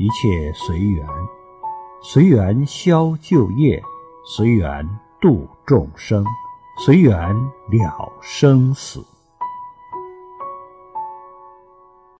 一切随缘。随缘消旧业随缘度众生随缘了生死。